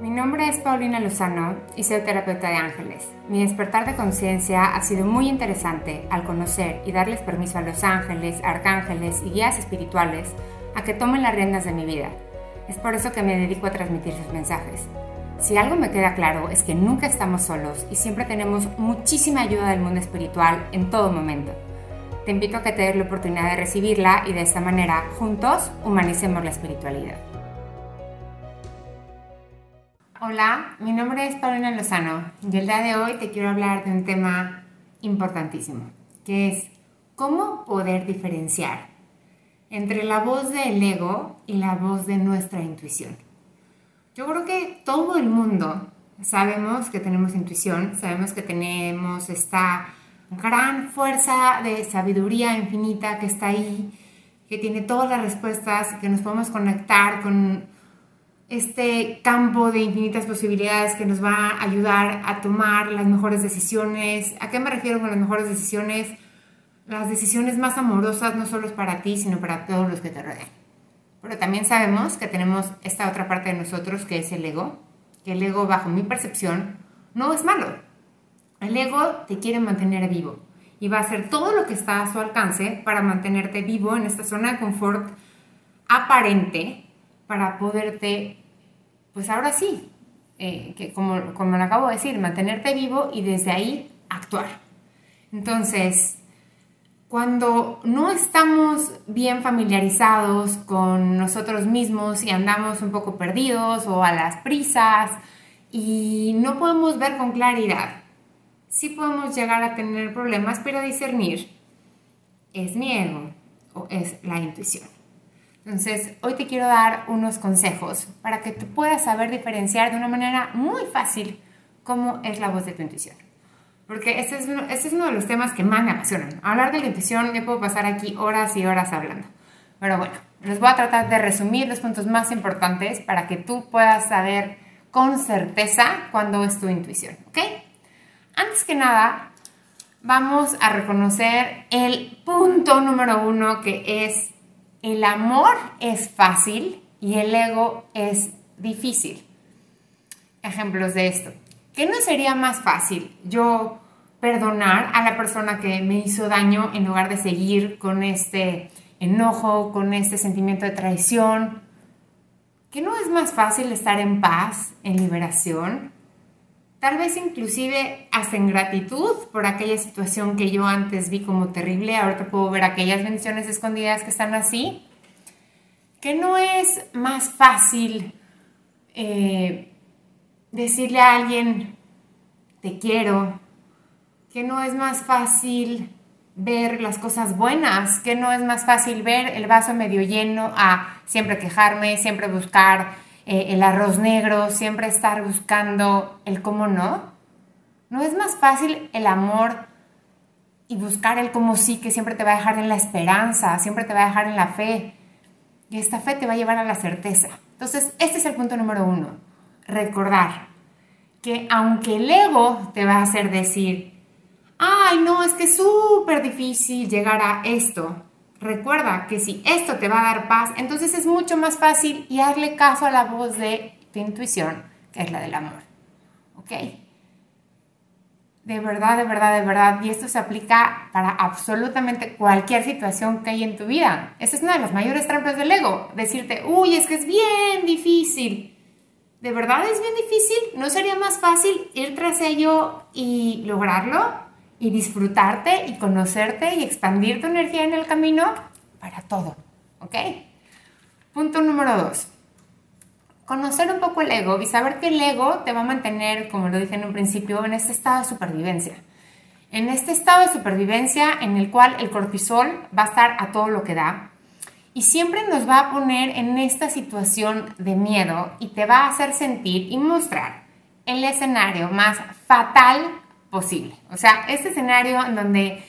Mi nombre es Paulina Lozano y soy terapeuta de ángeles. Mi despertar de conciencia ha sido muy interesante al conocer y darles permiso a los ángeles, arcángeles y guías espirituales a que tomen las riendas de mi vida. Es por eso que me dedico a transmitir sus mensajes. Si algo me queda claro es que nunca estamos solos y siempre tenemos muchísima ayuda del mundo espiritual en todo momento. Te invito a que te des la oportunidad de recibirla y de esta manera, juntos, humanicemos la espiritualidad. Hola, mi nombre es Paulina Lozano y el día de hoy te quiero hablar de un tema importantísimo, que es cómo poder diferenciar entre la voz del ego y la voz de nuestra intuición. Yo creo que todo el mundo sabemos que tenemos intuición, sabemos que tenemos esta gran fuerza de sabiduría infinita que está ahí, que tiene todas las respuestas, que nos podemos conectar con este campo de infinitas posibilidades que nos va a ayudar a tomar las mejores decisiones. ¿A qué me refiero con las mejores decisiones? Las decisiones más amorosas no solo es para ti, sino para todos los que te rodean. Pero también sabemos que tenemos esta otra parte de nosotros que es el ego, que el ego bajo mi percepción no es malo. El ego te quiere mantener vivo y va a hacer todo lo que está a su alcance para mantenerte vivo en esta zona de confort aparente para poderte pues ahora sí, eh, que como, como lo acabo de decir, mantenerte vivo y desde ahí actuar. Entonces, cuando no estamos bien familiarizados con nosotros mismos y andamos un poco perdidos o a las prisas y no podemos ver con claridad, sí podemos llegar a tener problemas, pero discernir es miedo o es la intuición. Entonces, hoy te quiero dar unos consejos para que tú puedas saber diferenciar de una manera muy fácil cómo es la voz de tu intuición. Porque este es uno, de los temas que más me apasionan. Hablar de la intuición, yo puedo pasar aquí horas y horas hablando. Pero bueno, les voy a tratar de resumir los puntos más importantes para que tú puedas saber con certeza cuándo es tu intuición, ¿ok? Antes que nada, vamos a reconocer el punto número uno que es el amor es fácil y el ego es difícil. Ejemplos de esto. ¿Qué no sería más fácil yo perdonar a la persona que me hizo daño en lugar de seguir con este enojo, con este sentimiento de traición? ¿Qué no es más fácil estar en paz, en liberación? Tal vez inclusive hasta en gratitud por aquella situación que yo antes vi como terrible, ahora puedo ver aquellas bendiciones escondidas que están así. Que no es más fácil eh, decirle a alguien, te quiero, que no es más fácil ver las cosas buenas, que no es más fácil ver el vaso medio lleno a siempre quejarme, siempre buscar eh, el arroz negro, siempre estar buscando el cómo no. ¿No es más fácil el amor y buscar el cómo sí, que siempre te va a dejar en la esperanza, siempre te va a dejar en la fe? Y esta fe te va a llevar a la certeza. Entonces, este es el punto número uno. Recordar que aunque el ego te va a hacer decir, ay, no, es que es súper difícil llegar a esto, Recuerda que si esto te va a dar paz, entonces es mucho más fácil y darle caso a la voz de tu intuición, que es la del amor. ¿Ok? De verdad, de verdad, de verdad. Y esto se aplica para absolutamente cualquier situación que hay en tu vida. Esa es una de las mayores trampas del ego. Decirte, uy, es que es bien difícil. ¿De verdad es bien difícil? ¿No sería más fácil ir tras ello y lograrlo? Y disfrutarte y conocerte y expandir tu energía en el camino para todo. ¿Ok? Punto número dos. Conocer un poco el ego y saber que el ego te va a mantener, como lo dije en un principio, en este estado de supervivencia. En este estado de supervivencia en el cual el cortisol va a estar a todo lo que da y siempre nos va a poner en esta situación de miedo y te va a hacer sentir y mostrar el escenario más fatal posible. O sea, este escenario en donde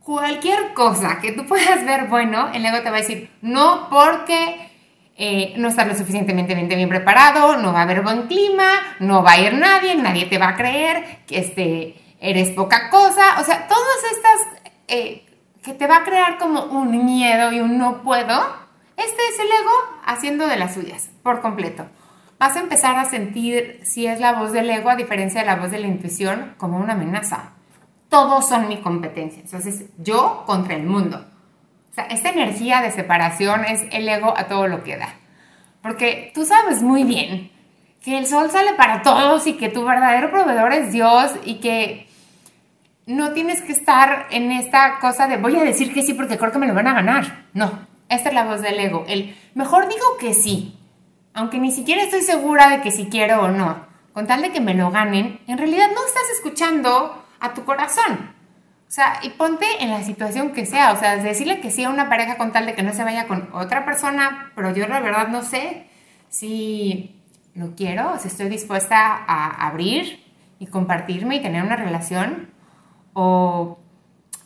cualquier cosa que tú puedas ver bueno, el ego te va a decir, no porque eh, no estás lo suficientemente bien, preparado, no va a haber buen clima, no va a ir nadie, nadie te va a creer, que este, eres poca cosa. O sea, todas estas eh, que te va a crear como un miedo y un no puedo, este es el ego haciendo de las suyas, por completo. Vas a empezar a sentir si es la voz del ego, a diferencia de la voz de la intuición, como una amenaza. Todos son mi competencia. Entonces, yo contra el mundo. O sea, esta energía de separación es el ego a todo lo que da. Porque tú sabes muy bien que el sol sale para todos y que tu verdadero proveedor es Dios y que no tienes que estar en esta cosa de voy a decir que sí porque creo que me lo van a ganar. No, esta es la voz del ego. El mejor digo que sí, aunque ni siquiera estoy segura de que si quiero o no. Con tal de que me lo ganen, en realidad no estás escuchando a tu corazón. O sea, y ponte en la situación que sea. O sea, decirle que sí a una pareja con tal de que no se vaya con otra persona, pero yo la verdad no sé si lo quiero, si estoy dispuesta a abrir y compartirme y tener una relación o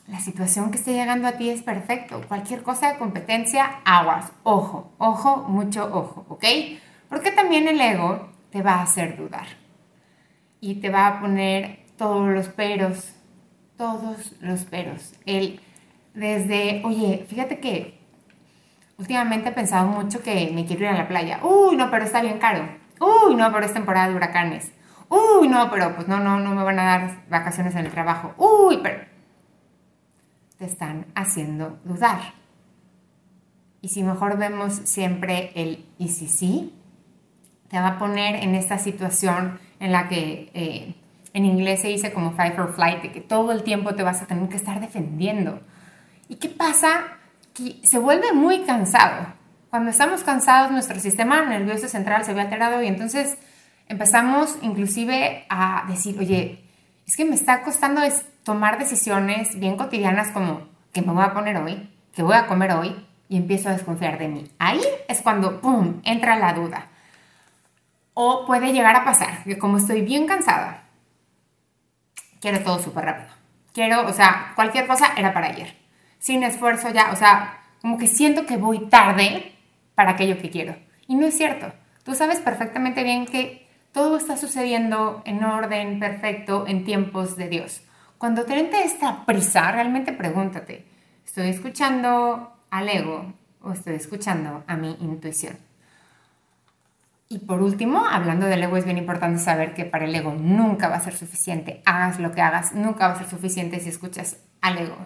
la situación que esté llegando a ti es perfecto. Cualquier cosa de competencia, aguas, ojo, ojo, mucho ojo, ¿ok? Porque también el ego te va a hacer dudar y te va a poner todos los peros, todos los peros. El desde, oye, fíjate que últimamente he pensado mucho que me quiero ir a la playa. Uy, no, pero está bien caro. Uy, no, pero es temporada de huracanes. Uy, no, pero pues no, no, no me van a dar vacaciones en el trabajo. Uy, pero te están haciendo dudar. Y si mejor vemos siempre el y si sí, te va a poner en esta situación en la que eh, en inglés se dice como fight or flight, de que todo el tiempo te vas a tener que estar defendiendo. ¿Y qué pasa? Que se vuelve muy cansado. Cuando estamos cansados, nuestro sistema nervioso central se ve alterado y entonces empezamos inclusive a decir, oye, es que me está costando tomar decisiones bien cotidianas como que me voy a poner hoy, que voy a comer hoy, y empiezo a desconfiar de mí. Ahí es cuando, ¡pum!, entra la duda. O puede llegar a pasar que como estoy bien cansada, quiero todo súper rápido. Quiero, o sea, cualquier cosa era para ayer. Sin esfuerzo ya, o sea, como que siento que voy tarde para aquello que quiero. Y no es cierto. Tú sabes perfectamente bien que todo está sucediendo en orden perfecto en tiempos de Dios. Cuando te entra esta prisa, realmente pregúntate, ¿estoy escuchando al ego o estoy escuchando a mi intuición? Y por último, hablando del ego, es bien importante saber que para el ego nunca va a ser suficiente. Hagas lo que hagas, nunca va a ser suficiente si escuchas al ego.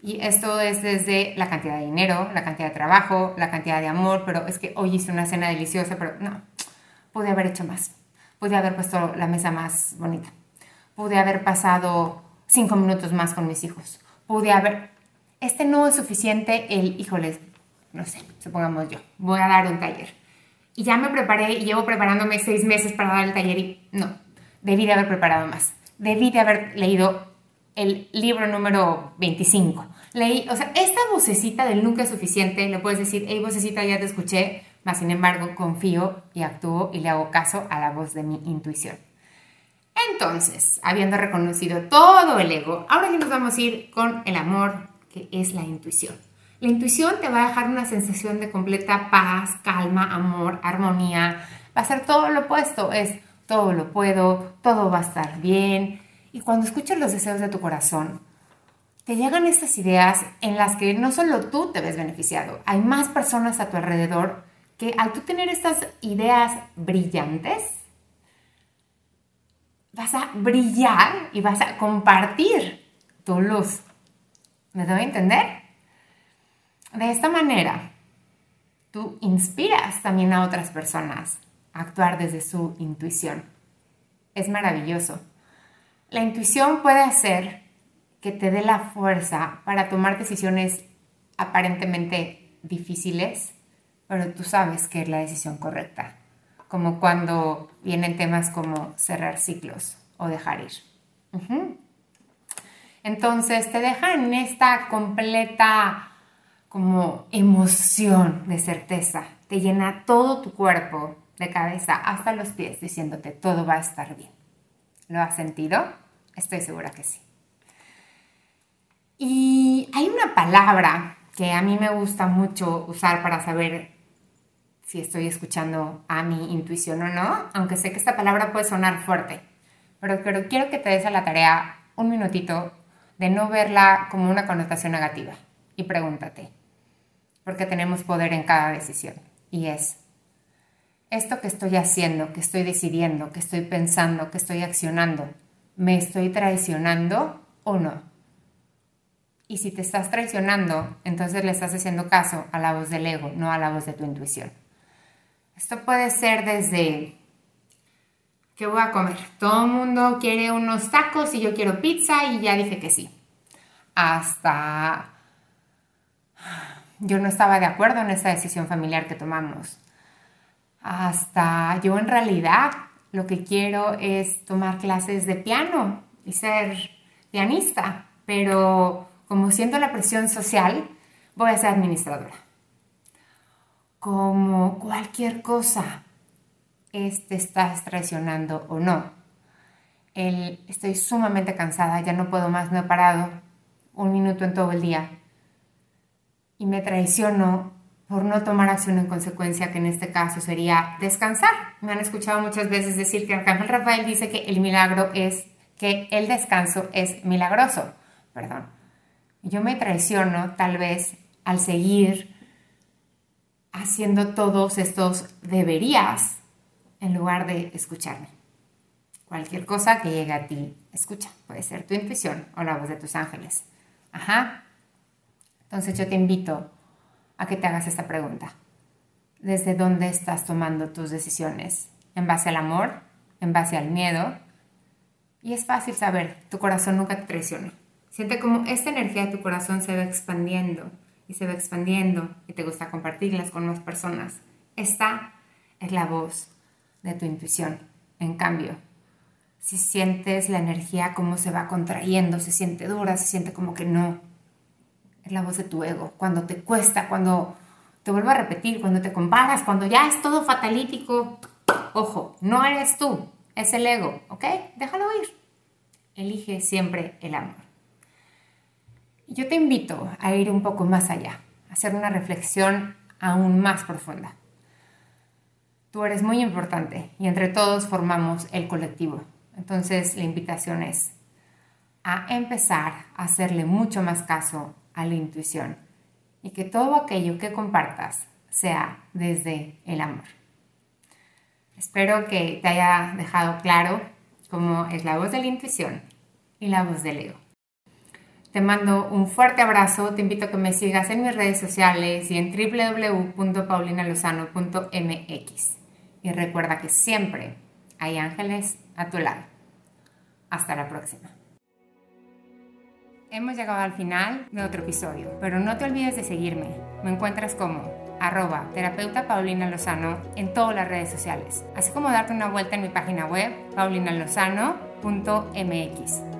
Y esto es desde la cantidad de dinero, la cantidad de trabajo, la cantidad de amor, pero es que hoy hice una cena deliciosa, pero no, pude haber hecho más. Pude haber puesto la mesa más bonita. Pude haber pasado cinco minutos más con mis hijos. Pude haber... Este no es suficiente, el, híjoles, no sé, supongamos yo, voy a dar un taller. Y ya me preparé y llevo preparándome seis meses para dar el taller y no, debí de haber preparado más. Debí de haber leído el libro número 25. Leí, o sea, esta vocecita del nunca es suficiente, le puedes decir, hey, vocecita, ya te escuché, mas sin embargo confío y actúo y le hago caso a la voz de mi intuición. Entonces, habiendo reconocido todo el ego, ahora sí nos vamos a ir con el amor, que es la intuición. La intuición te va a dejar una sensación de completa paz, calma, amor, armonía. Va a ser todo lo opuesto, es todo lo puedo, todo va a estar bien. Y cuando escuchas los deseos de tu corazón, te llegan estas ideas en las que no solo tú te ves beneficiado, hay más personas a tu alrededor que al tú tener estas ideas brillantes, vas a brillar y vas a compartir tu luz. ¿Me doy a entender? De esta manera, tú inspiras también a otras personas a actuar desde su intuición. Es maravilloso. La intuición puede hacer que te dé la fuerza para tomar decisiones aparentemente difíciles, pero tú sabes que es la decisión correcta como cuando vienen temas como cerrar ciclos o dejar ir. Entonces te dejan en esta completa como emoción de certeza, te llena todo tu cuerpo de cabeza hasta los pies diciéndote todo va a estar bien. ¿Lo has sentido? Estoy segura que sí. Y hay una palabra que a mí me gusta mucho usar para saber si estoy escuchando a mi intuición o no, aunque sé que esta palabra puede sonar fuerte, pero, quiero que te des a la tarea un minutito de no verla como una connotación negativa y pregúntate, porque tenemos poder en cada decisión y es, esto que estoy haciendo, que estoy decidiendo, que estoy pensando, que estoy accionando, ¿me estoy traicionando o no? Y si te estás traicionando, entonces le estás haciendo caso a la voz del ego, no a la voz de tu intuición. Esto puede ser desde, ¿qué voy a comer? Todo el mundo quiere unos tacos y yo quiero pizza y ya dije que sí. Hasta, yo no estaba de acuerdo en esa decisión familiar que tomamos. Hasta yo en realidad lo que quiero es tomar clases de piano y ser pianista, pero como siento la presión social, voy a ser administradora. Como cualquier cosa, te estás traicionando o no. El, estoy sumamente cansada, ya no puedo más, no he parado un minuto en todo el día. Y me traiciono por no tomar acción en consecuencia, que en este caso sería descansar. Me han escuchado muchas veces decir que Arcángel Rafael dice que el milagro es que el descanso es milagroso. Perdón yo me traiciono tal vez al seguir haciendo todos estos deberías en lugar de escucharme. Cualquier cosa que llegue a ti, escucha. Puede ser tu intuición o la voz de tus ángeles. Ajá. Entonces yo te invito a que te hagas esta pregunta. ¿Desde dónde estás tomando tus decisiones? ¿En base al amor? ¿En base al miedo? Y es fácil saber, tu corazón nunca te traiciona. Siente como esta energía de tu corazón se va expandiendo y se va expandiendo y te gusta compartirlas con más personas. Esta es la voz de tu intuición. En cambio, si sientes la energía como se va contrayendo, se siente dura, se siente como que no, es la voz de tu ego. Cuando te cuesta, cuando te vuelvo a repetir, cuando te comparas, cuando ya es todo fatalítico, ojo, no eres tú, es el ego, ¿ok? Déjalo ir. Elige siempre el amor. Yo te invito a ir un poco más allá, a hacer una reflexión aún más profunda. Tú eres muy importante y entre todos formamos el colectivo. Entonces la invitación es a empezar a hacerle mucho más caso a la intuición y que todo aquello que compartas sea desde el amor. Espero que te haya dejado claro cómo es la voz de la intuición y la voz del ego. Te mando un fuerte abrazo, te invito a que me sigas en mis redes sociales y en www.paulinalozano.mx. Y recuerda que siempre hay ángeles a tu lado. Hasta la próxima. Hemos llegado al final de otro episodio, pero no te olvides de seguirme. Me encuentras como arroba terapeuta Paulina Lozano en todas las redes sociales, así como darte una vuelta en mi página web paulinalozano.mx.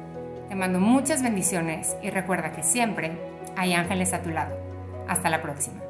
Te mando muchas bendiciones y recuerda que siempre hay ángeles a tu lado. Hasta la próxima.